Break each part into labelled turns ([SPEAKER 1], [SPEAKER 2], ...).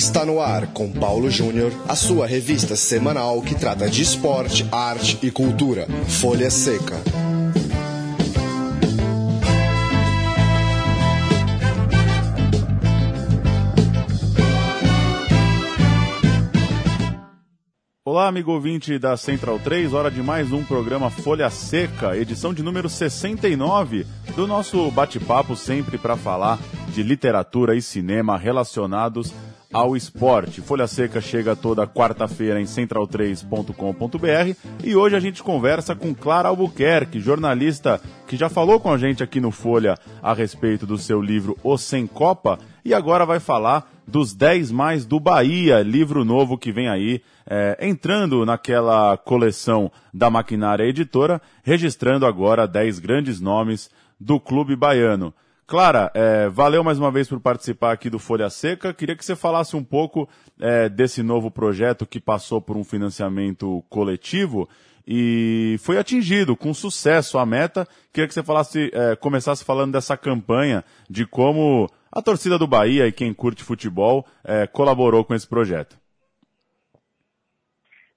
[SPEAKER 1] Está no ar com Paulo Júnior, a sua revista semanal que trata de esporte, arte e cultura. Folha Seca.
[SPEAKER 2] Olá, amigo ouvinte da Central 3, hora de mais um programa Folha Seca, edição de número 69 do nosso bate-papo sempre para falar de literatura e cinema relacionados ao esporte. Folha Seca chega toda quarta-feira em central3.com.br e hoje a gente conversa com Clara Albuquerque, jornalista que já falou com a gente aqui no Folha a respeito do seu livro O Sem Copa e agora vai falar dos 10 mais do Bahia, livro novo que vem aí, é, entrando naquela coleção da Maquinária Editora, registrando agora 10 grandes nomes do clube baiano. Clara, é, valeu mais uma vez por participar aqui do Folha Seca. Queria que você falasse um pouco é, desse novo projeto que passou por um financiamento coletivo e foi atingido com sucesso a meta. Queria que você falasse, é, começasse falando dessa campanha, de como a torcida do Bahia e quem curte futebol é, colaborou com esse projeto.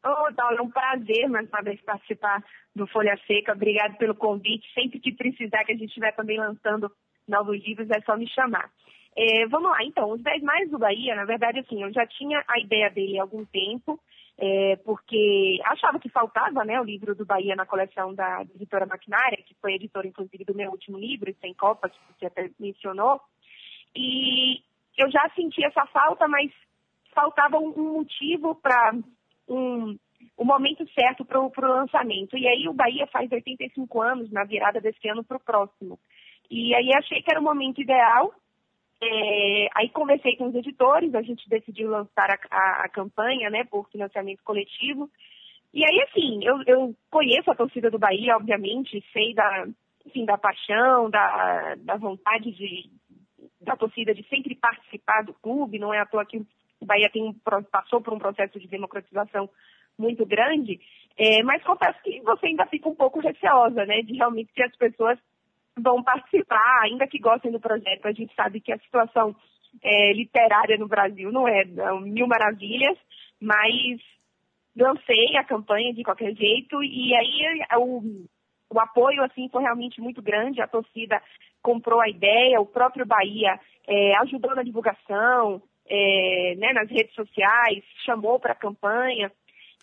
[SPEAKER 3] Ô, Paulo, é um prazer mais uma vez participar do Folha Seca. Obrigado pelo convite. Sempre que precisar, que a gente estiver também lançando novos livros, é só me chamar. É, vamos lá, então, os 10 mais do Bahia, na verdade, assim, eu já tinha a ideia dele há algum tempo, é, porque achava que faltava, né, o livro do Bahia na coleção da editora Maquinária, que foi editora, inclusive, do meu último livro, Sem Copa, que você até mencionou, e eu já senti essa falta, mas faltava um, um motivo para um, o momento certo para o lançamento. E aí o Bahia faz 85 anos na virada desse ano para o próximo. E aí achei que era o momento ideal. É, aí conversei com os editores, a gente decidiu lançar a, a, a, campanha, né, por financiamento coletivo. E aí, assim, eu, eu conheço a torcida do Bahia, obviamente, sei da, enfim, da paixão, da, da vontade de, da torcida de sempre participar do clube, não é à toa que o Bahia tem, passou por um processo de democratização muito grande, é, mas confesso que você ainda fica um pouco receosa, né, de realmente que as pessoas vão participar, ainda que gostem do projeto. A gente sabe que a situação é, literária no Brasil não é mil maravilhas, mas lancei a campanha de qualquer jeito e aí o, o apoio assim foi realmente muito grande, a torcida comprou a ideia, o próprio Bahia é, ajudou na divulgação, é, né, nas redes sociais, chamou para a campanha.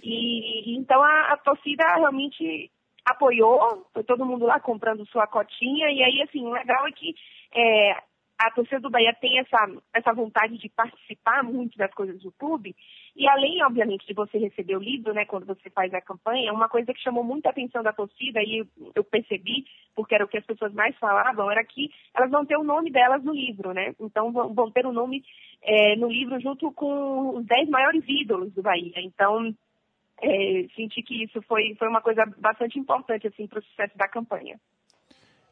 [SPEAKER 3] E, então a, a, torcida realmente apoiou, foi todo mundo lá comprando sua cotinha, e aí assim, o legal é que é, a torcida do Bahia tem essa, essa vontade de participar muito das coisas do clube. E além, obviamente, de você receber o livro, né, quando você faz a campanha, uma coisa que chamou muita atenção da torcida, e eu percebi, porque era o que as pessoas mais falavam, era que elas vão ter o nome delas no livro, né? Então vão, vão ter o nome é, no livro junto com os 10 maiores ídolos do Bahia. Então, é, senti que isso foi, foi uma coisa bastante importante assim, para o sucesso da campanha.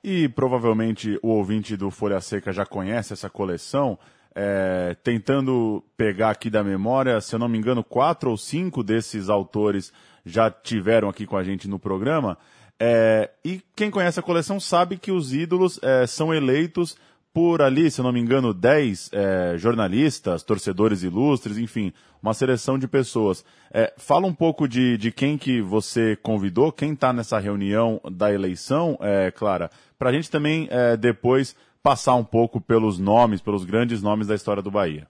[SPEAKER 2] E provavelmente o ouvinte do Folha Seca já conhece essa coleção. É, tentando pegar aqui da memória, se eu não me engano, quatro ou cinco desses autores já tiveram aqui com a gente no programa. É, e quem conhece a coleção sabe que os ídolos é, são eleitos por ali, se não me engano, 10 é, jornalistas, torcedores ilustres, enfim, uma seleção de pessoas. É, fala um pouco de, de quem que você convidou, quem está nessa reunião da eleição, é, Clara, para a gente também é, depois passar um pouco pelos nomes, pelos grandes nomes da história do Bahia.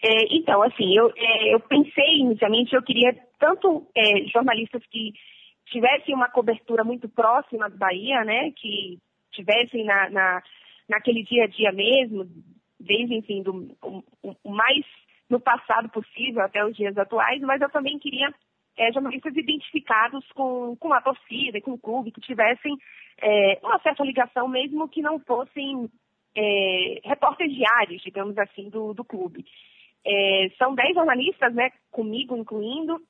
[SPEAKER 3] É, então, assim, eu, é, eu pensei inicialmente, eu queria tanto jornalistas que tivessem uma cobertura muito próxima do Bahia, né, que tivessem na, na, naquele dia a dia mesmo, desde, enfim, do, o, o, mais no passado possível até os dias atuais, mas eu também queria é, jornalistas identificados com, com a torcida, com o clube, que tivessem é, uma certa ligação, mesmo que não fossem é, repórteres diários, digamos assim, do, do clube. É, são dez jornalistas, né, comigo incluindo,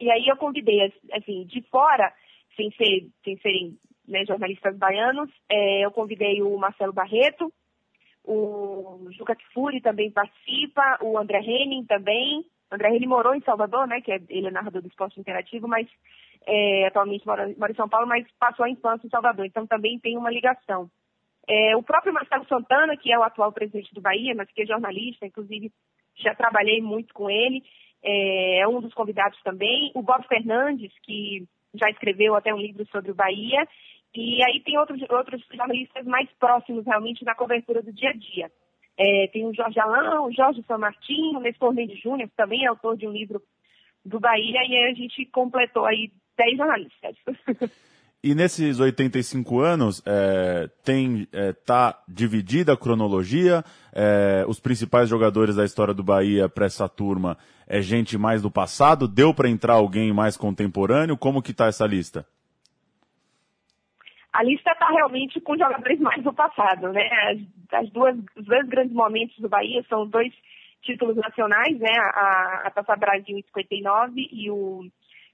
[SPEAKER 3] e aí eu convidei, assim, de fora, sem, ser, sem serem né, jornalistas baianos. É, eu convidei o Marcelo Barreto, o Juca Kfouri também participa, o André Henning também. O André Henning morou em Salvador, né, que é, ele é narrador do esporte interativo, mas é, atualmente mora, mora, em São Paulo, mas passou a infância em Salvador, então também tem uma ligação. É, o próprio Marcelo Santana, que é o atual presidente do Bahia, mas que é jornalista, inclusive já trabalhei muito com ele, é, é um dos convidados também. O Bob Fernandes, que já escreveu até um livro sobre o Bahia. E aí tem outros, outros jornalistas mais próximos realmente na cobertura do dia a dia. É, tem o Jorge Alão, o Jorge São Martinho, o Nestor Mendes Júnior, que também é autor de um livro do Bahia, e aí a gente completou aí 10 jornalistas.
[SPEAKER 2] E nesses 85 anos, é, tem é, tá dividida a cronologia. É, os principais jogadores da história do Bahia para essa turma é gente mais do passado. Deu para entrar alguém mais contemporâneo? Como que tá essa lista?
[SPEAKER 3] A lista está realmente com jogadores mais do passado, né? As, as, duas, os dois grandes momentos do Bahia são dois títulos nacionais, né? A, a Taça Brasil em 59 e o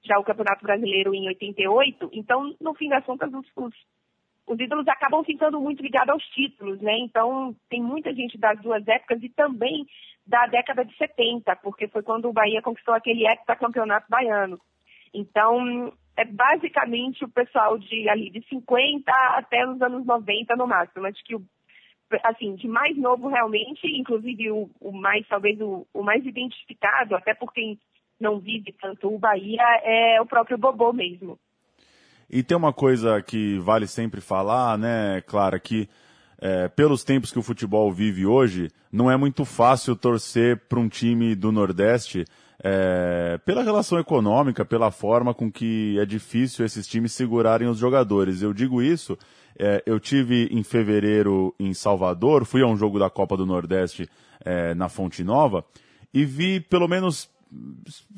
[SPEAKER 3] já o Campeonato Brasileiro em 88. Então, no fim das contas, os, os, os ídolos acabam ficando muito ligados aos títulos, né? Então, tem muita gente das duas épocas e também da década de 70, porque foi quando o Bahia conquistou aquele heptacampeonato baiano. Então, é basicamente o pessoal de ali de 50 até os anos 90 no máximo. Acho que o assim, de mais novo realmente, inclusive o, o mais, talvez o, o mais identificado, até por quem não vive tanto o Bahia, é o próprio Bobô mesmo.
[SPEAKER 2] E tem uma coisa que vale sempre falar, né, Clara, que é, pelos tempos que o futebol vive hoje, não é muito fácil torcer para um time do Nordeste é, pela relação econômica, pela forma com que é difícil esses times segurarem os jogadores. Eu digo isso, é, eu tive em fevereiro em Salvador, fui a um jogo da Copa do Nordeste é, na Fonte Nova e vi pelo menos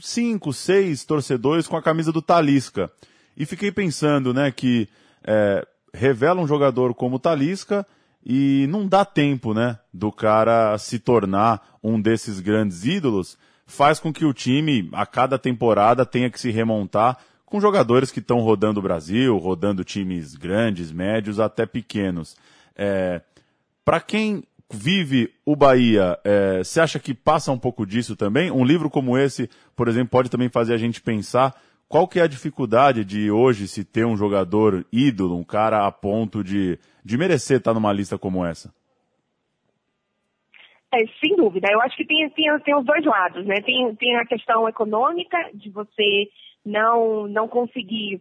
[SPEAKER 2] cinco, seis torcedores com a camisa do Talisca. E fiquei pensando, né, que é, revela um jogador como Talisca e não dá tempo, né, do cara se tornar um desses grandes ídolos, faz com que o time, a cada temporada, tenha que se remontar com jogadores que estão rodando o Brasil, rodando times grandes, médios, até pequenos. É, Para quem vive o Bahia, é, você acha que passa um pouco disso também? Um livro como esse, por exemplo, pode também fazer a gente pensar qual que é a dificuldade de hoje se ter um jogador ídolo, um cara a ponto de, de merecer estar numa lista como essa?
[SPEAKER 3] É, sem dúvida. Eu acho que tem, tem, tem os dois lados, né? Tem, tem a questão econômica de você não, não conseguir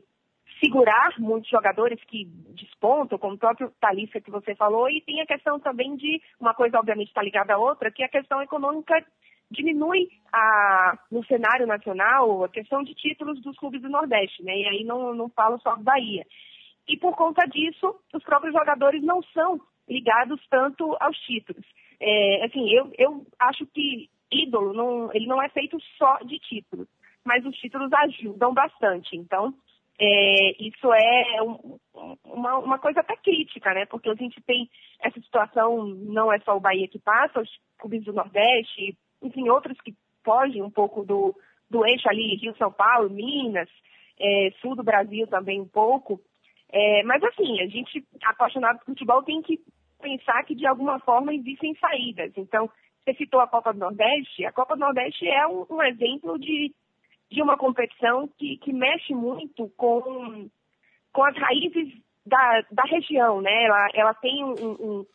[SPEAKER 3] segurar muitos jogadores que despontam, como o próprio Thalissa que você falou, e tem a questão também de, uma coisa obviamente está ligada à outra, que a questão econômica diminui a, no cenário nacional a questão de títulos dos clubes do Nordeste, né? E aí não, não falo só Bahia. E por conta disso, os próprios jogadores não são ligados tanto aos títulos. É, assim, eu, eu acho que ídolo, não, ele não é feito só de títulos, mas os títulos ajudam bastante. Então, é, isso é um, uma, uma, coisa até crítica, né? Porque a gente tem essa situação, não é só o Bahia que passa, os clubes do Nordeste, enfim, outros que fogem um pouco do, do eixo ali, Rio, São Paulo, Minas, é, sul do Brasil também um pouco. É, mas assim, a gente, apaixonado por futebol, tem que pensar que de alguma forma existem saídas. Então, você citou a Copa do Nordeste, a Copa do Nordeste é um, um exemplo de de uma competição que, que mexe muito com, com as raízes da, da região, né? Ela, ela tem um, um,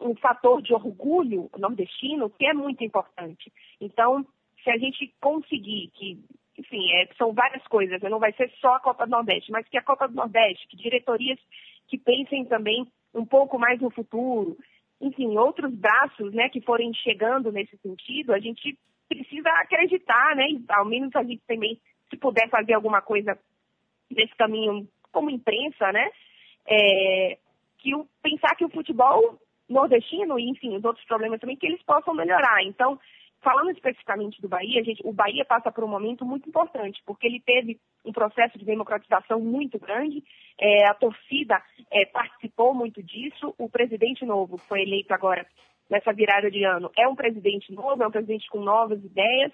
[SPEAKER 3] um fator de orgulho nordestino que é muito importante. Então, se a gente conseguir que, enfim, é, são várias coisas, né? não vai ser só a Copa do Nordeste, mas que a Copa do Nordeste, que diretorias que pensem também um pouco mais no futuro, enfim, outros braços, né, que forem chegando nesse sentido, a gente precisa acreditar, né? Ao menos a gente também, se puder fazer alguma coisa nesse caminho como imprensa, né? É, que o, pensar que o futebol nordestino e, enfim, os outros problemas também, que eles possam melhorar. Então, falando especificamente do Bahia, gente, o Bahia passa por um momento muito importante, porque ele teve um processo de democratização muito grande, é, a torcida é, participou muito disso, o presidente novo foi eleito agora nessa virada de ano. É um presidente novo, é um presidente com novas ideias,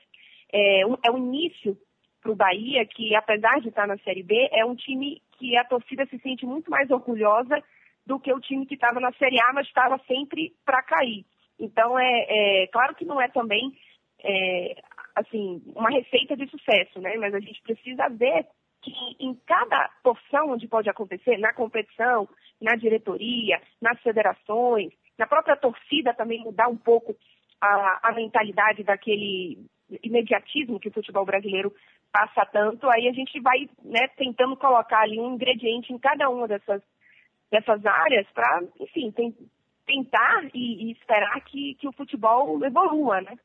[SPEAKER 3] é um, é um início para o Bahia, que apesar de estar na Série B, é um time que a torcida se sente muito mais orgulhosa do que o time que estava na Série A, mas estava sempre para cair. Então, é, é, claro que não é também é, assim uma receita de sucesso, né? Mas a gente precisa ver que em cada porção onde pode acontecer, na competição, na diretoria, nas federações, na própria torcida também mudar um pouco a, a mentalidade daquele imediatismo que o futebol brasileiro passa tanto, aí a gente vai né, tentando colocar ali um ingrediente em cada uma dessas, dessas áreas para, enfim, tem, tentar e, e esperar que, que o futebol evolua, né?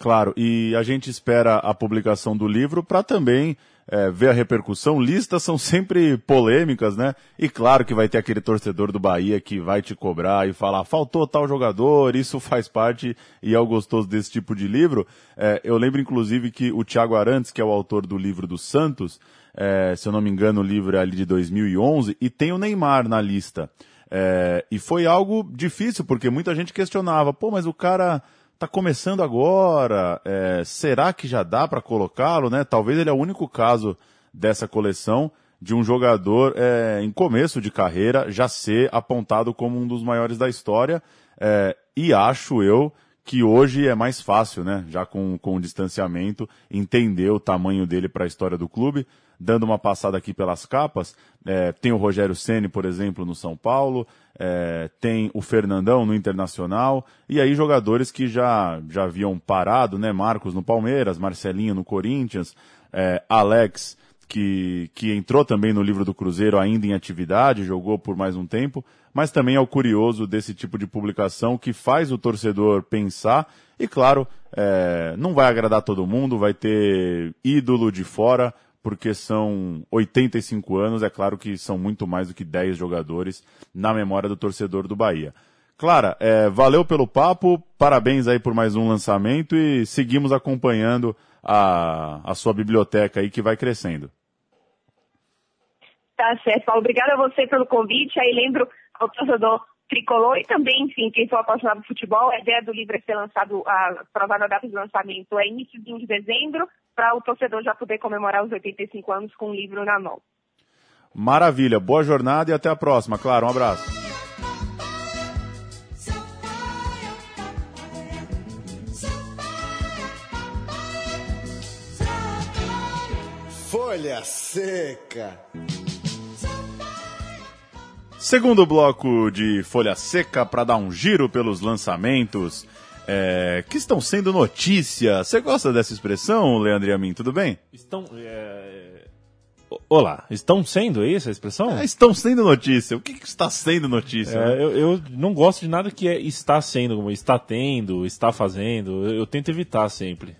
[SPEAKER 2] Claro, e a gente espera a publicação do livro para também é, ver a repercussão. Listas são sempre polêmicas, né? E claro que vai ter aquele torcedor do Bahia que vai te cobrar e falar, faltou tal jogador, isso faz parte e é o gostoso desse tipo de livro. É, eu lembro inclusive que o Thiago Arantes, que é o autor do livro do Santos, é, se eu não me engano, o livro é ali de 2011, e tem o Neymar na lista. É, e foi algo difícil, porque muita gente questionava, pô, mas o cara tá começando agora, é, será que já dá para colocá-lo, né? Talvez ele é o único caso dessa coleção de um jogador é, em começo de carreira já ser apontado como um dos maiores da história. É, e acho eu que hoje é mais fácil, né? Já com, com o distanciamento, entender o tamanho dele para a história do clube. Dando uma passada aqui pelas capas, é, tem o Rogério Ceni, por exemplo, no São Paulo, é, tem o Fernandão no Internacional, e aí jogadores que já, já haviam parado, né? Marcos no Palmeiras, Marcelinho no Corinthians, é, Alex, que, que entrou também no livro do Cruzeiro ainda em atividade, jogou por mais um tempo, mas também é o curioso desse tipo de publicação que faz o torcedor pensar, e claro, é, não vai agradar todo mundo, vai ter ídolo de fora, porque são 85 anos, é claro que são muito mais do que 10 jogadores na memória do torcedor do Bahia. Clara, é, valeu pelo papo, parabéns aí por mais um lançamento e seguimos acompanhando a, a sua biblioteca aí que vai crescendo.
[SPEAKER 3] Tá certo, Paulo. Obrigada a você pelo convite. Aí lembro ao torcedor tricolor e também, enfim, quem for apaixonado por futebol, a ideia do livro é ser lançado, a provável data de lançamento é início de dezembro, para o torcedor já poder comemorar os 85 anos com o livro na mão.
[SPEAKER 2] Maravilha, boa jornada e até a próxima. Claro, um abraço.
[SPEAKER 1] Folha Seca.
[SPEAKER 2] Segundo bloco de Folha Seca para dar um giro pelos lançamentos é, que estão sendo notícia. Você gosta dessa expressão, Leandro e a mim? Tudo bem?
[SPEAKER 4] Estão. É... Olá, estão sendo é isso a expressão?
[SPEAKER 2] É, estão sendo notícia. O que, que está sendo notícia?
[SPEAKER 4] É, eu, eu, não gosto de nada que é está sendo, como está tendo, está fazendo. Eu, eu tento evitar sempre.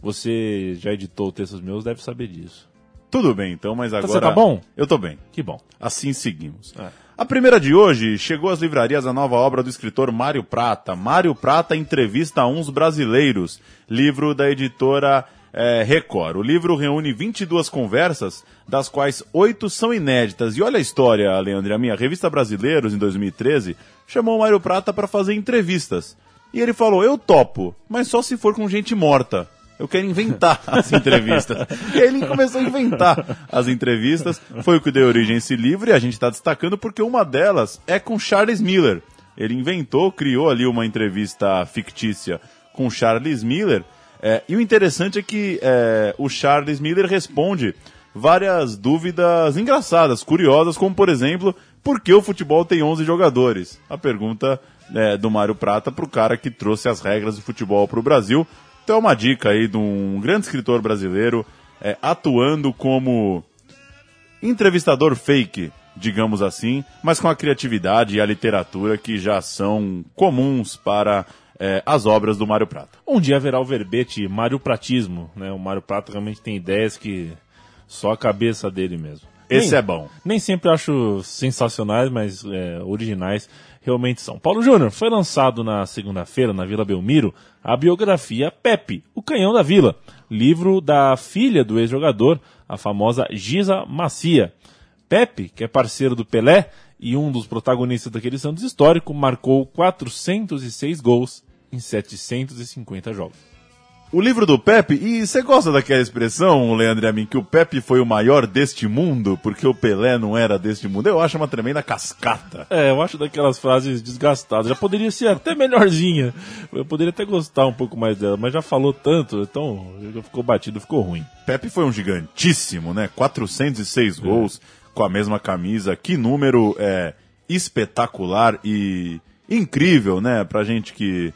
[SPEAKER 4] Você já editou textos meus, deve saber disso.
[SPEAKER 2] Tudo bem, então, mas agora.
[SPEAKER 4] Você tá bom?
[SPEAKER 2] Eu tô bem.
[SPEAKER 4] Que bom.
[SPEAKER 2] Assim seguimos. É. A primeira de hoje chegou às livrarias a nova obra do escritor Mário Prata. Mário Prata entrevista a uns brasileiros, livro da editora é, Record. O livro reúne 22 conversas, das quais oito são inéditas. E olha a história, Leandro, a minha revista Brasileiros, em 2013, chamou o Mário Prata para fazer entrevistas. E ele falou: Eu topo, mas só se for com gente morta. Eu quero inventar as entrevistas. e aí ele começou a inventar as entrevistas. Foi o que deu origem a esse livro e a gente está destacando porque uma delas é com Charles Miller. Ele inventou, criou ali uma entrevista fictícia com Charles Miller. É, e o interessante é que é, o Charles Miller responde várias dúvidas engraçadas, curiosas, como por exemplo, por que o futebol tem 11 jogadores? A pergunta é, do Mário Prata para o cara que trouxe as regras do futebol para o Brasil. Então é uma dica aí de um grande escritor brasileiro é, atuando como entrevistador fake, digamos assim, mas com a criatividade e a literatura que já são comuns para é, as obras do Mário Prata.
[SPEAKER 4] Um dia haverá o verbete Mário Pratismo, né? O Mário Prata realmente tem ideias que só a cabeça dele mesmo.
[SPEAKER 2] Esse nem, é bom.
[SPEAKER 4] Nem sempre acho sensacionais, mas é, originais realmente são. Paulo Júnior, foi lançado na segunda-feira, na Vila Belmiro, a biografia Pepe, o Canhão da Vila, livro da filha do ex-jogador, a famosa Giza Macia. Pepe, que é parceiro do Pelé e um dos protagonistas daquele Santos histórico, marcou 406 gols em 750 jogos.
[SPEAKER 2] O livro do Pepe, e você gosta daquela expressão, Leandro e a mim, que o Pepe foi o maior deste mundo, porque o Pelé não era deste mundo? Eu acho uma tremenda cascata.
[SPEAKER 4] É, eu acho daquelas frases desgastadas. Já poderia ser até melhorzinha. Eu poderia até gostar um pouco mais dela, mas já falou tanto, então ficou batido, ficou ruim.
[SPEAKER 2] Pepe foi um gigantíssimo, né? 406 é. gols com a mesma camisa. Que número é, espetacular e incrível, né? Pra gente que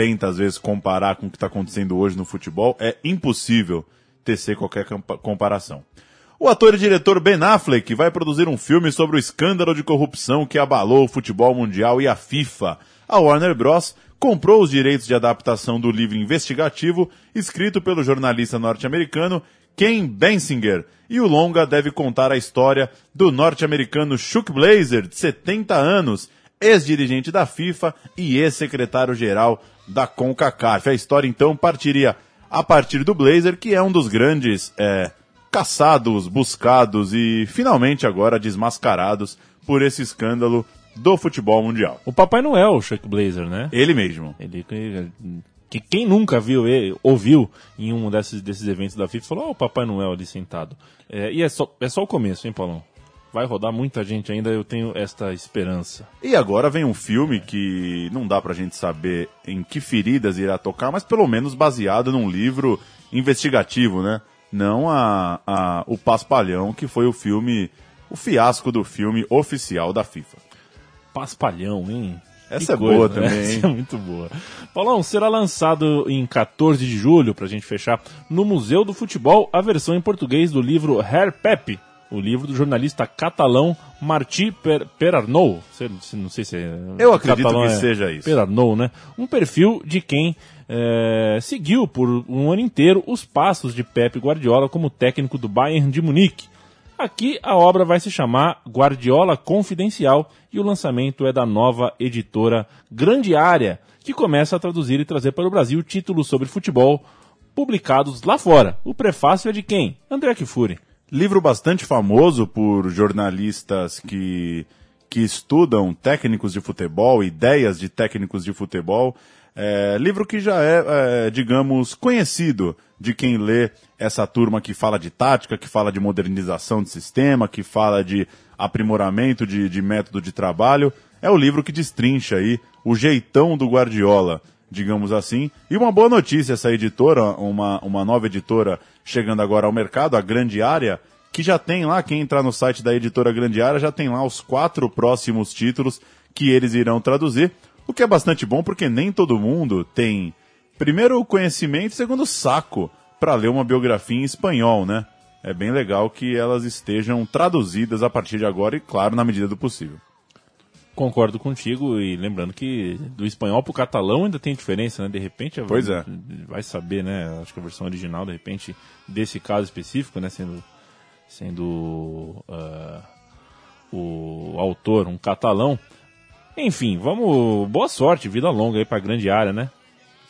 [SPEAKER 2] tenta, às vezes, comparar com o que está acontecendo hoje no futebol, é impossível tecer qualquer comparação. O ator e diretor Ben Affleck vai produzir um filme sobre o escândalo de corrupção que abalou o futebol mundial e a FIFA. A Warner Bros. comprou os direitos de adaptação do livro investigativo escrito pelo jornalista norte-americano Ken Bensinger, e o longa deve contar a história do norte-americano Chuck Blazer, de 70 anos, ex-dirigente da FIFA e ex-secretário-geral da CONCACAF. A história então partiria a partir do Blazer, que é um dos grandes é, caçados, buscados e finalmente agora desmascarados por esse escândalo do futebol mundial.
[SPEAKER 4] O Papai Noel, o Chuck Blazer, né?
[SPEAKER 2] Ele mesmo.
[SPEAKER 4] Ele que quem nunca viu ele, ouviu em um desses, desses eventos da FIFA falou, ó, oh, o Papai Noel ali sentado. É, e é só, é só o começo, hein, Paulão? Vai rodar muita gente ainda, eu tenho esta esperança.
[SPEAKER 2] E agora vem um filme que não dá pra gente saber em que feridas irá tocar, mas pelo menos baseado num livro investigativo, né? Não a, a o Paspalhão, que foi o filme, o fiasco do filme oficial da FIFA.
[SPEAKER 4] Paspalhão, hein?
[SPEAKER 2] Essa que é coisa, boa né? também.
[SPEAKER 4] Essa é muito boa. Paulão, será lançado em 14 de julho, pra gente fechar, no Museu do Futebol, a versão em português do livro Herr Pepe, o livro do jornalista catalão Martí per, Perarnou. Não sei se é.
[SPEAKER 2] Eu acredito que é seja isso.
[SPEAKER 4] Perarnou, né? Um perfil de quem é, seguiu por um ano inteiro os passos de Pepe Guardiola como técnico do Bayern de Munique. Aqui a obra vai se chamar Guardiola Confidencial e o lançamento é da nova editora Grande Área, que começa a traduzir e trazer para o Brasil títulos sobre futebol publicados lá fora. O prefácio é de quem? André Kifuri.
[SPEAKER 2] Livro bastante famoso por jornalistas que, que estudam técnicos de futebol, ideias de técnicos de futebol. É, livro que já é, é, digamos, conhecido de quem lê essa turma que fala de tática, que fala de modernização de sistema, que fala de aprimoramento de, de método de trabalho. É o livro que destrincha aí o jeitão do Guardiola digamos assim. E uma boa notícia essa editora, uma, uma nova editora chegando agora ao mercado, a Grande Área, que já tem lá, quem entrar no site da editora Grande Área, já tem lá os quatro próximos títulos que eles irão traduzir, o que é bastante bom porque nem todo mundo tem, primeiro, o conhecimento, segundo, saco para ler uma biografia em espanhol, né? É bem legal que elas estejam traduzidas a partir de agora e, claro, na medida do possível.
[SPEAKER 4] Concordo contigo e lembrando que do espanhol para o catalão ainda tem diferença, né? De repente,
[SPEAKER 2] pois é.
[SPEAKER 4] vai saber, né? Acho que a versão original, de repente, desse caso específico, né? Sendo, sendo uh, o autor um catalão. Enfim, vamos. Boa sorte, vida longa aí para a grande área, né?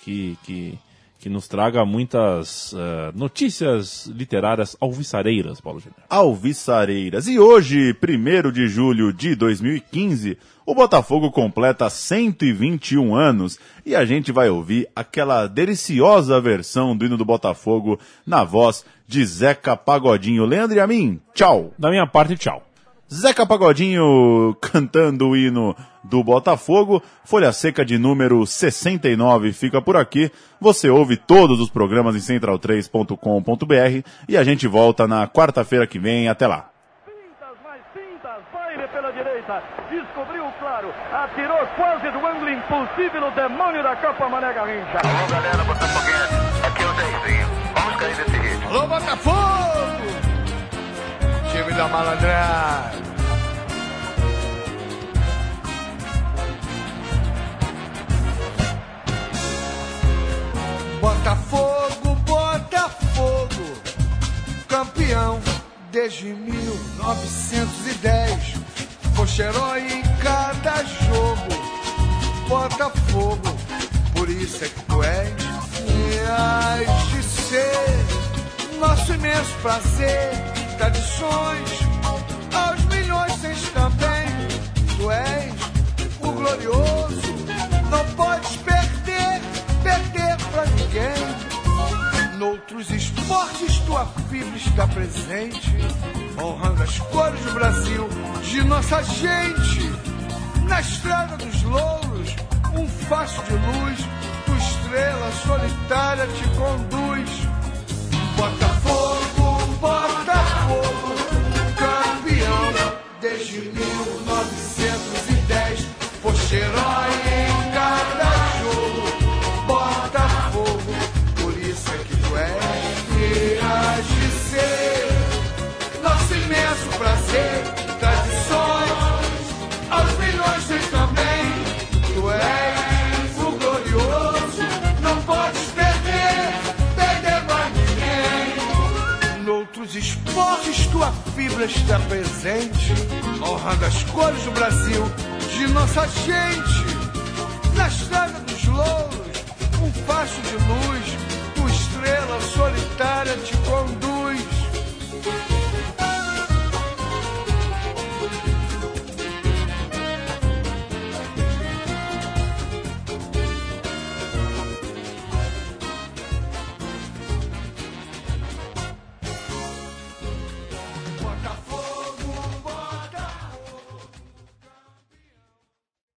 [SPEAKER 4] Que, que que nos traga muitas uh, notícias literárias alviçareiras, Paulo Júnior.
[SPEAKER 2] Alviçareiras. E hoje, 1 de julho de 2015, o Botafogo completa 121 anos e a gente vai ouvir aquela deliciosa versão do hino do Botafogo na voz de Zeca Pagodinho. Leandro e a mim, tchau.
[SPEAKER 4] Da minha parte, tchau.
[SPEAKER 2] Zeca Pagodinho cantando o hino do Botafogo. Folha Seca de número 69 fica por aqui. Você ouve todos os programas em central3.com.br e a gente volta na quarta-feira que vem. Até lá. Pintas, mais pintas, baile pela direita, descobriu claro, atirou quase do ângulo impossível o demônio da Copa Mané Garrincha. Alô galera, Botafoguense, aqui é o Jairzinho, vamos cair nesse ritmo. Alô Botafogo! Time da malandragem.
[SPEAKER 5] Botafogo, Botafogo, campeão desde 1910. Foste herói em cada jogo. Botafogo, por isso é que tu és e has de ser nosso imenso prazer. Tradições aos milhões tens também. Tu és o glorioso, não podes perder, perder pra ninguém. Noutros esportes tua fibra está presente, honrando as cores do Brasil, de nossa gente. Na estrada dos louros, um facho de luz, tua estrela solitária te conduz. you. nos esportes tua fibra está presente, honrando as cores do Brasil, de nossa gente. Na estrada dos louros, um facho de luz, tua estrela solitária te conduz.